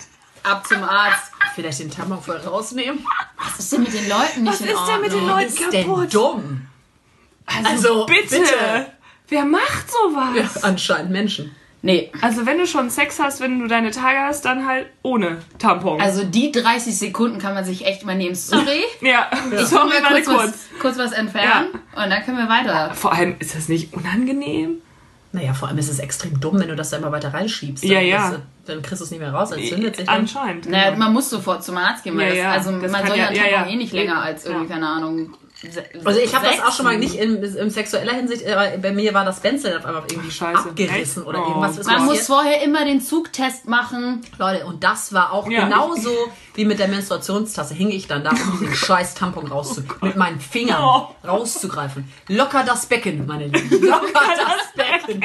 Ab zum Arzt. Vielleicht den Tampon voll rausnehmen. Was ist denn mit den Leuten nicht Was in ist denn mit den? Leuten ist denn kaputt? dumm? Also, bitte. bitte. Wer macht sowas? Anscheinend Menschen. Nee, Also wenn du schon Sex hast, wenn du deine Tage hast, dann halt ohne Tampon. also die 30 Sekunden kann man sich echt mal nehmen. Sorry, ja, ich sorry, will warte kurz, kurz. Was, kurz was entfernen und dann können wir weiter. Vor allem, ist das nicht unangenehm? Naja, vor allem ist es extrem dumm, wenn du das da immer weiter reinschiebst. Ja, Dann ja. ist- Dann kriegst du es nicht mehr raus, als zündet sich dann. Anscheinend. Naja, man muss sofort zum Arzt gehen, weil Ja, das, ja, also das man soll ja- ja, ja, Tampon ja. eh nicht länger Ja. als irgendwie, keine Ahnung. Also ich habe das auch schon mal nicht in, in sexueller Hinsicht, aber bei mir war das Benzel auf einmal irgendwie scheiße. abgerissen oder Oh. irgendwas Man muss vorher immer den Zugtest machen. Leute, und das war auch Ja. genauso wie mit der Menstruationstasse. Hing ich dann da, um diesen scheiß Tampon rauszu mit meinen Fingern Oh. rauszugreifen. Locker das Becken, meine Lieben. Locker das Becken.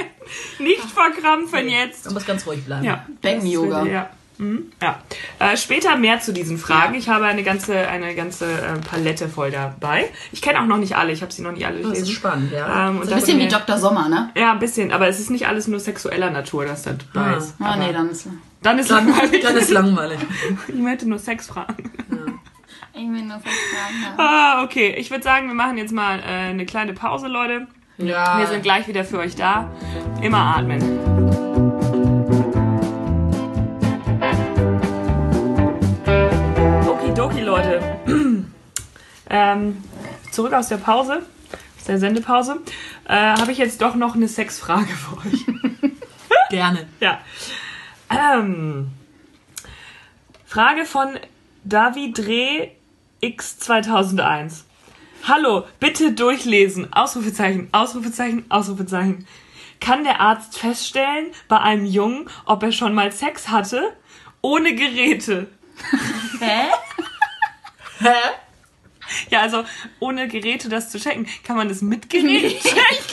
Nicht verkrampfen jetzt. Man muss ganz ruhig bleiben. Ja. Beckenyoga. Ja. Mhm. ja. Äh, später mehr zu diesen Fragen. Ich habe eine ganze, eine ganze äh, Palette voll dabei. Ich kenne auch noch nicht alle. Ich habe sie noch nicht alle Das ist spannend, ja. Ähm, und So ein bisschen wie Dr. Sommer, ne? Ja, ein bisschen. Aber es ist nicht alles nur sexueller Natur, das da dabei Ah. ist. Ah, Aber nee, dann ist. dann ist Dann, langweilig. dann ist langweilig. Ich möchte nur Sexfragen. Ich will nur Fragen Ah, okay. Ich würde sagen, wir machen jetzt mal äh, eine kleine Pause, Leute. Ja. Wir sind gleich wieder für euch da. Immer atmen. Okidoki, Leute. ähm, zurück aus der Pause, aus der Sendepause, äh, habe ich jetzt doch noch eine Sexfrage für euch. Gerne. Ja. Ähm, Frage von David Dreh X 2001. Hallo, bitte durchlesen. Ausrufezeichen, Ausrufezeichen, Ausrufezeichen. Kann der Arzt feststellen bei einem Jungen, ob er schon mal Sex hatte? Ohne Geräte. Hä? Hä? Ja, also ohne Geräte das zu checken. Kann man das mit Gerät? Ich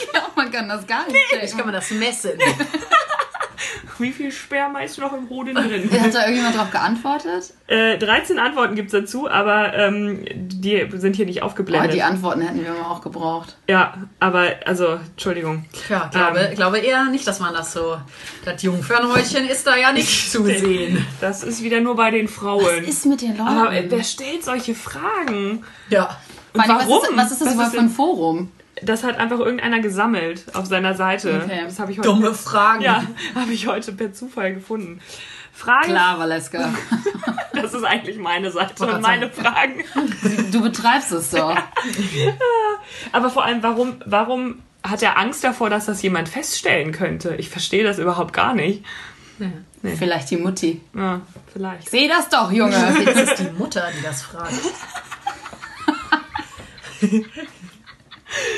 glaube, man kann das gar nicht Ich checken. kann man das messen. Wie viel Sperma ist noch im Hoden drin? Hat da irgendjemand drauf geantwortet? Äh, 13 Antworten gibt's dazu, aber ähm, die sind hier nicht Oh, aufgeblendet. die Antworten hätten wir mal auch gebraucht. ja, aber, also, Entschuldigung. Ja, glaube, Ähm. glaube eher nicht, dass man das so. Das Jungfernhäutchen ist da ja nicht zu sehen. Das ist wieder nur bei den Frauen. Was ist mit den Leuten? aber wer stellt solche Fragen? Ja. Allem, warum? Was ist, was ist das Was überhaupt ist für ein Forum? Das hat einfach irgendeiner gesammelt auf seiner Seite. Okay. Das habe ich heute. Dumme Fragen. Ja, habe ich heute per Zufall gefunden. Frage, Klar, Valeska. das ist eigentlich meine Seite und meine Fragen. Du betreibst es doch. Aber vor allem, warum, warum hat er Angst davor, dass das jemand feststellen könnte? Ich verstehe das überhaupt gar nicht. Vielleicht die Mutti. Ja, vielleicht. Seh das doch, Junge. Das ist die Mutter, die das fragt.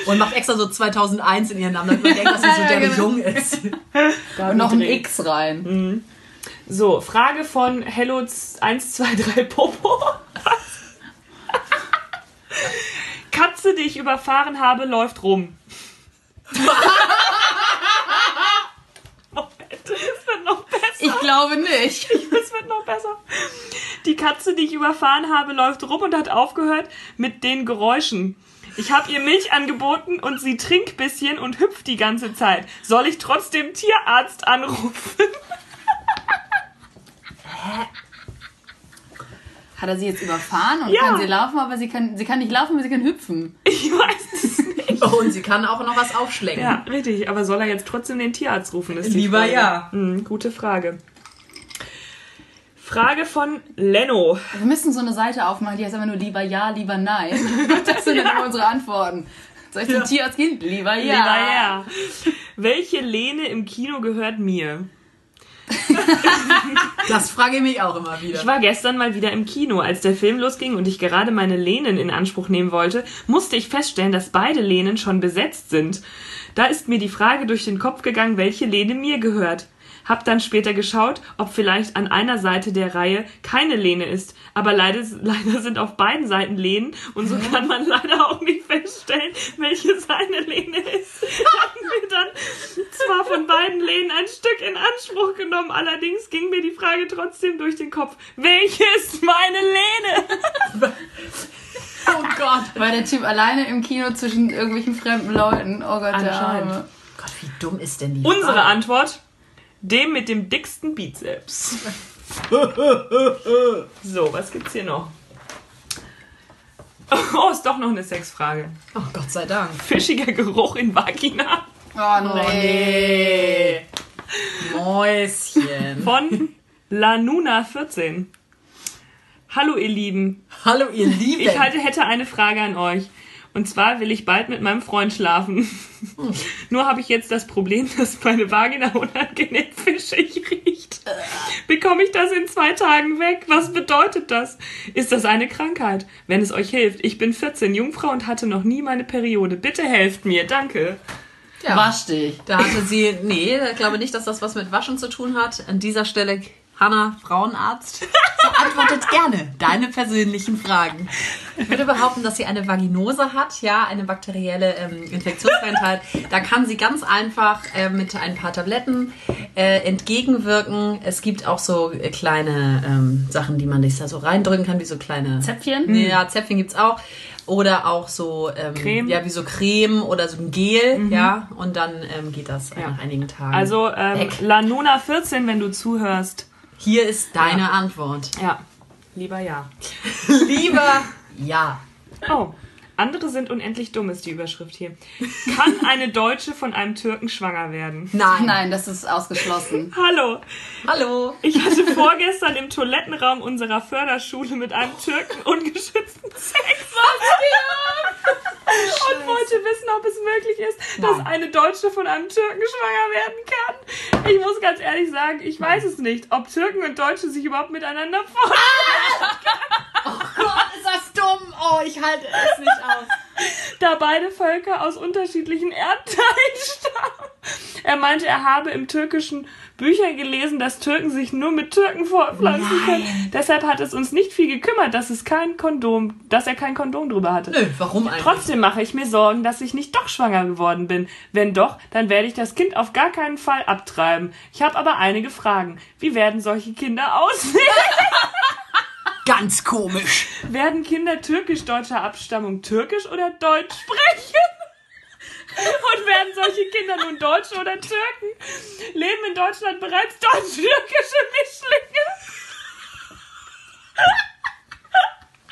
Und macht extra so 2001 in ihren Namen, damit man denkt, dass sie so der Genau. jung ist. Und noch ein X rein. So, Frage von Hello 123 Popo. Katze, die ich überfahren habe, läuft rum. Es wird noch besser. Ich glaube nicht. Es wird noch besser. Die Katze, die ich überfahren habe, läuft rum und hat aufgehört mit den Geräuschen. Ich habe ihr Milch angeboten und sie trinkt bisschen und hüpft die ganze Zeit. Soll ich trotzdem Tierarzt anrufen? Hat er sie jetzt überfahren und Ja. kann sie laufen, aber sie kann, sie kann nicht laufen, aber sie kann hüpfen. Ich weiß es nicht. Und sie kann auch noch was aufschlecken. Ja, richtig. Aber soll er jetzt trotzdem den Tierarzt rufen? Lieber ja. Hm, gute Frage. Frage von Leno. Wir müssen so eine Seite aufmachen, die heißt aber nur lieber ja, lieber nein. Das sind dann immer unsere Antworten. Soll ich zum Tierarzt gehen? Lieber ja. Lieber ja. Welche Lene im Kino gehört mir? Das frage ich mich auch immer wieder. Ich war gestern mal wieder im Kino. Als der Film losging und ich gerade meine Lehnen in Anspruch nehmen wollte, musste ich feststellen, dass beide Lehnen schon besetzt sind. Da ist mir die Frage durch den Kopf gegangen, welche Lehne mir gehört. Hab dann später geschaut, ob vielleicht an einer Seite der Reihe keine Lehne ist. Aber leider, leider sind auf beiden Seiten Lehnen und so kann man leider auch nicht feststellen, welche seine Lehne ist. Haben wir dann zwar von beiden Lehnen ein Stück in Anspruch genommen, allerdings ging mir die Frage trotzdem durch den Kopf. Welche ist meine Lehne? oh Gott. War der Typ alleine im Kino zwischen irgendwelchen fremden Leuten? Oh Gott, der. Arme. Gott, wie dumm ist denn die Unsere Frage? Antwort: dem mit dem dicksten Bizeps. so, was gibt's hier noch? Oh, ist doch noch eine Sexfrage. Oh Gott sei Dank. Fischiger Geruch in Vagina Oh nee. Mäuschen. von Lanuna14. Hallo ihr Lieben, Hallo ihr Lieben. ich halte, hätte eine Frage an euch. Und zwar will ich bald mit meinem Freund schlafen. Nur habe ich jetzt das Problem, dass meine Vagina unangenehm fischig riecht. Bekomme ich das in zwei Tagen weg? Was bedeutet das? Ist das eine Krankheit? Wenn es euch hilft. Ich bin 14, Jungfrau und hatte noch nie meine Periode. Bitte helft mir. Danke. ja. Wasch dich. Da hatte sie, nee, ich glaube nicht, dass das was mit Waschen zu tun hat. An dieser Stelle, Hanna, Frauenarzt, beantwortet gerne deine persönlichen Fragen. Ich würde behaupten, dass sie eine Vaginose hat, ja, eine bakterielle ähm, Infektionskrankheit. Da kann sie ganz einfach äh, mit ein paar Tabletten äh, entgegenwirken. Es gibt auch so äh, kleine ähm, Sachen, die man sich da so reindrücken kann, wie so kleine Zäpfchen? Ja, Zäpfchen gibt's auch. Oder auch so ähm, Creme. ja, wie so Creme oder so ein Gel, ja, und dann ähm, geht das Ja. nach einigen Tagen. Also, ähm, Weg. Lanuna14, wenn du zuhörst. Hier ist deine Antwort. Ja, lieber ja. Lieber ja. Oh, andere sind unendlich dumm, ist die Überschrift hier. Kann eine Deutsche von einem Türken schwanger werden? Nein. Nein, das ist ausgeschlossen. Hallo, Hallo. ich hatte vorgestern im Toilettenraum unserer Förderschule mit einem Türken ungeschützten Sex. Und wollte wissen, ob es möglich ist, dass Nein. eine Deutsche von einem Türken schwanger werden kann. Ich muss ganz ehrlich sagen, ich weiß es nicht, ob Türken und Deutsche sich überhaupt miteinander fortpflanzen. Gott, halte es nicht aus. da beide Völker aus unterschiedlichen Erdteilen stammen. Er meinte, er habe im türkischen Büchern gelesen, dass Türken sich nur mit Türken fortpflanzen können. Deshalb hat es uns nicht viel gekümmert, dass es kein Kondom, dass er kein Kondom drüber hatte. Nö, warum eigentlich? Trotzdem mache ich mir Sorgen, dass ich nicht doch schwanger geworden bin. Wenn doch, dann werde ich das Kind auf gar keinen Fall abtreiben. Ich habe aber einige Fragen. Wie werden solche Kinder aussehen? Ganz komisch. werden Kinder türkisch-deutscher Abstammung türkisch oder deutsch sprechen? Und werden solche Kinder nun Deutsche oder Türken? Leben in Deutschland bereits deutsch-türkische Mischlinge?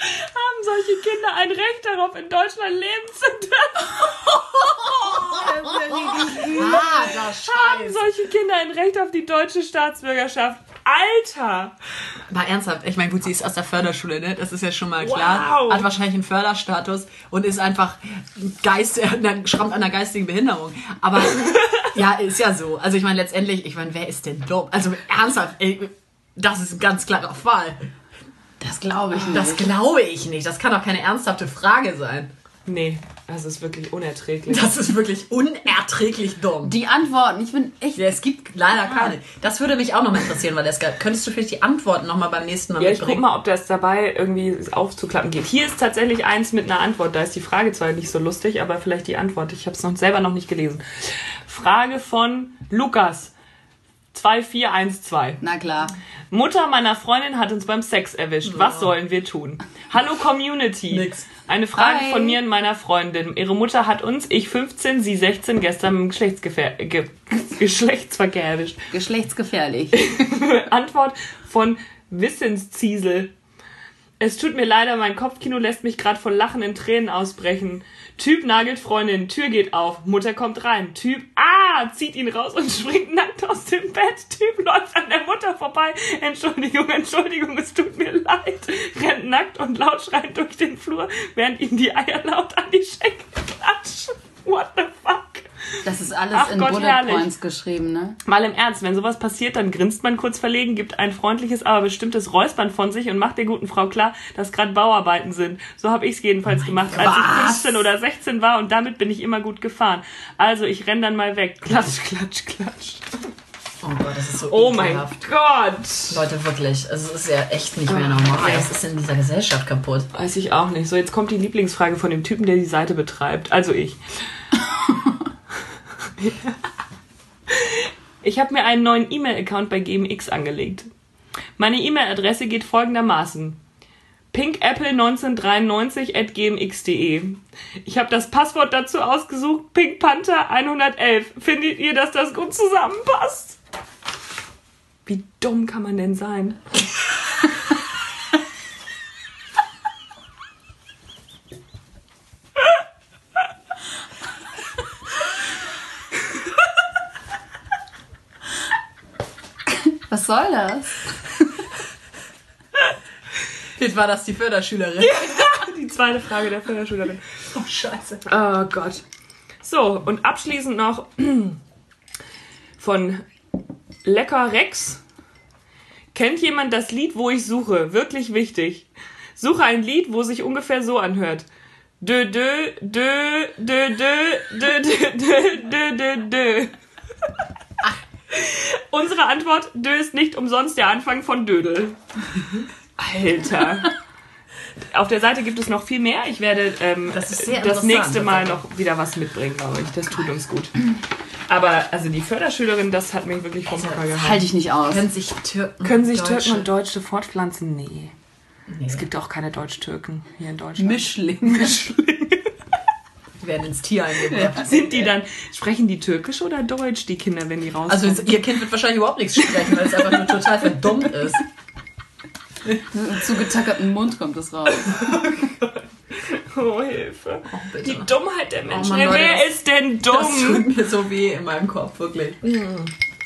Haben solche Kinder ein Recht darauf, in Deutschland leben zu dürfen? Ah, das Haben solche Kinder ein Recht auf die deutsche Staatsbürgerschaft? Alter! Mal ernsthaft, ich meine, gut, sie ist aus der Förderschule, ne? Das ist ja schon mal klar. Wow. Hat wahrscheinlich einen Förderstatus und ist einfach Geist, äh, schrammt an einer geistigen Behinderung. Aber ja, ist ja so. Also ich meine, letztendlich, ich meine, wer ist denn dumm? Also ernsthaft, ey, das ist ein ganz klarer Fall. Das glaube ich nicht. Das glaube ich nicht. Das kann doch keine ernsthafte Frage sein. Nee, das ist wirklich unerträglich. Das ist wirklich unerträglich dumm. Die Antworten, ich bin echt. Ja, es gibt leider keine. Das würde mich auch noch mal interessieren, Valeska. Könntest du vielleicht die Antworten noch mal beim nächsten Mal Ja, ich guck mitbringen? mal, ob das dabei irgendwie aufzuklappen geht. Hier ist tatsächlich eins mit einer Antwort. Da ist die Frage zwar nicht so lustig, aber vielleicht die Antwort. Ich habe es noch selber noch nicht gelesen. Frage von Lukas 2412. Na klar. Mutter meiner Freundin hat uns beim Sex erwischt. Was sollen wir tun? Hallo Community. Nix. Eine Frage Hi. von mir und meiner Freundin. Ihre Mutter hat uns, ich 15, sie 16, gestern mit dem Geschlechtsgefer Ge Geschlechtsverkehr erwischt. Geschlechtsgefährlich. Antwort von Wissensziesel. Es tut mir leider, mein Kopfkino lässt mich gerade vor Lachen in Tränen ausbrechen. Typ nagelt Freundin, Tür geht auf, Mutter kommt rein. Typ, ah, zieht ihn raus und springt nackt aus dem Bett. Typ läuft an der Mutter vorbei. Entschuldigung, Entschuldigung, es tut mir leid. Rennt nackt und laut schreiend durch den Flur, während ihm die Eier laut an die Schenkel klatschen. What the fuck? Das ist alles Ach in Gott, Bullet herrlich. Points geschrieben, ne? Mal im Ernst, wenn sowas passiert, dann grinst man kurz verlegen, gibt ein freundliches, aber bestimmtes Räuspern von sich und macht der guten Frau klar, dass gerade Bauarbeiten sind. So habe ich es jedenfalls gemacht, als ich was? 15 oder 16 war und damit bin ich immer gut gefahren. Also ich renn dann mal weg. Klatsch, klatsch, klatsch. Oh Gott, das ist so Oh mein ekelhaft. Gott! Leute, wirklich. Also, es ist ja echt nicht mehr normal. Was ist in dieser Gesellschaft kaputt? Weiß ich auch nicht. So, jetzt kommt die Lieblingsfrage von dem Typen, der die Seite betreibt. Also ich. Ich habe mir einen neuen E-Mail-Account bei GMX angelegt. Meine E-Mail-Adresse geht folgendermaßen. pinkapple1993 at gmx.de. Ich habe das Passwort dazu ausgesucht, pinkpanther111. Findet ihr, dass das gut zusammenpasst? Wie dumm kann man denn sein? Was soll das? Jetzt war das die Förderschülerin. Die zweite Frage der Förderschülerin. Oh, scheiße. Oh Gott. So, und abschließend noch von Lecker Rex. Kennt jemand das Lied, wo ich suche? Wirklich wichtig. Suche ein Lied, wo sich ungefähr so anhört. Dö, dö, dö, dö, dö, dö, dö, dö, dö, dö, dö. Unsere Antwort, dö ist nicht umsonst der Anfang von Dödel. Alter. Auf der Seite gibt es noch viel mehr. Ich werde ähm, Das das nächste Mal noch wieder was mitbringen, glaube ich. Das tut uns gut. Aber also die Förderschülerin, das hat mich wirklich vom Hocker gehauen. Halte ich nicht aus. Können sich Türken. Können sich Deutsche- Türken und Deutsche fortpflanzen? Nee. Nee, Es gibt auch keine Deutsch-Türken hier in Deutschland. Mischling. Werden ins Tier eingebracht. Sind die dann, sprechen die Türkisch oder Deutsch, die Kinder, wenn die rauskommen? Also es- ihr Kind wird wahrscheinlich überhaupt nichts sprechen, weil es einfach nur total verdummt ist. Mit zugetackerten Mund kommt das raus. oh, Hilfe. bitte. Die Dummheit der Menschen. Mann, Leute, Wer das- ist denn Das dumm? tut mir so weh in meinem Kopf, wirklich.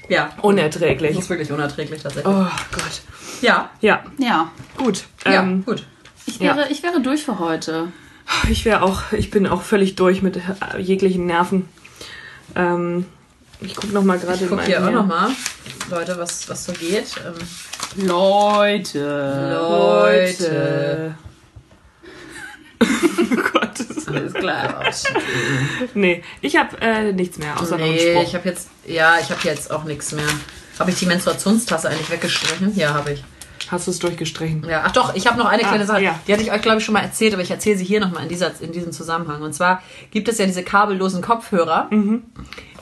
Ja, das Unerträglich. ist wirklich unerträglich tatsächlich. Oh Gott. Ja, Ja, Ja, gut. ja, Ähm, gut. ich Ja. wäre, ich wäre durch für heute. Ich wäre auch, ich bin auch völlig durch mit äh, jeglichen Nerven. Ähm, ich gucke noch mal gerade Ich mein hier auch Mail. nochmal, Leute, was, was so geht. Ähm, Leute. Leute. oh Gott, das ist Alles klar. Nee, ich habe äh, nichts mehr, außer noch einen Nee, Spruch. ich habe jetzt, ja, ich habe jetzt auch nichts mehr. Habe ich die Menstruationstasse eigentlich weggestrichen? Ja, habe ich. Hast du es durchgestrichen? Ja, ach doch, ich habe noch eine kleine Ah, Sache. ja. Die hatte ich euch, glaube ich, schon mal erzählt, aber ich erzähle sie hier nochmal in, dieser, in diesem Zusammenhang. Und zwar gibt es ja diese kabellosen Kopfhörer,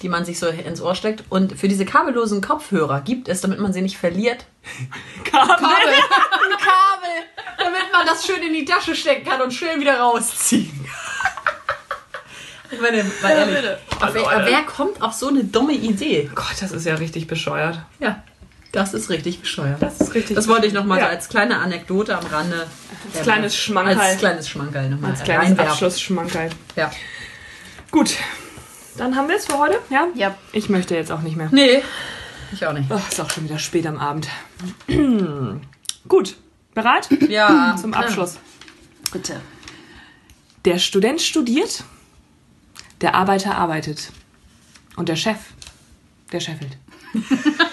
die man sich so ins Ohr steckt. Und für diese kabellosen Kopfhörer gibt es, damit man sie nicht verliert, Kabel. Kabel. Ein Kabel, damit man das schön in die Tasche stecken kann und schön wieder rausziehen. Ich meine, mal ehrlich, aber wer, aber wer kommt auf so eine dumme Idee? Gott, das ist ja richtig bescheuert. Ja, das ist richtig bescheuert. Das ist richtig Das wollte ich nochmal Ja. so als kleine Anekdote am Rande. Als kleines Schmankerl. Als kleines Schmankerl nochmal Als kleines reinwerfen. Abschlussschmankerl. Ja. Gut, dann haben wir es für heute. Ja? Ja. Ich möchte jetzt auch nicht mehr. Nee, ich auch nicht. Oh, ist auch schon wieder spät am Abend. Gut, bereit? Ja. Zum Abschluss. Bitte. Der Student studiert, der Arbeiter arbeitet und der Chef, der scheffelt.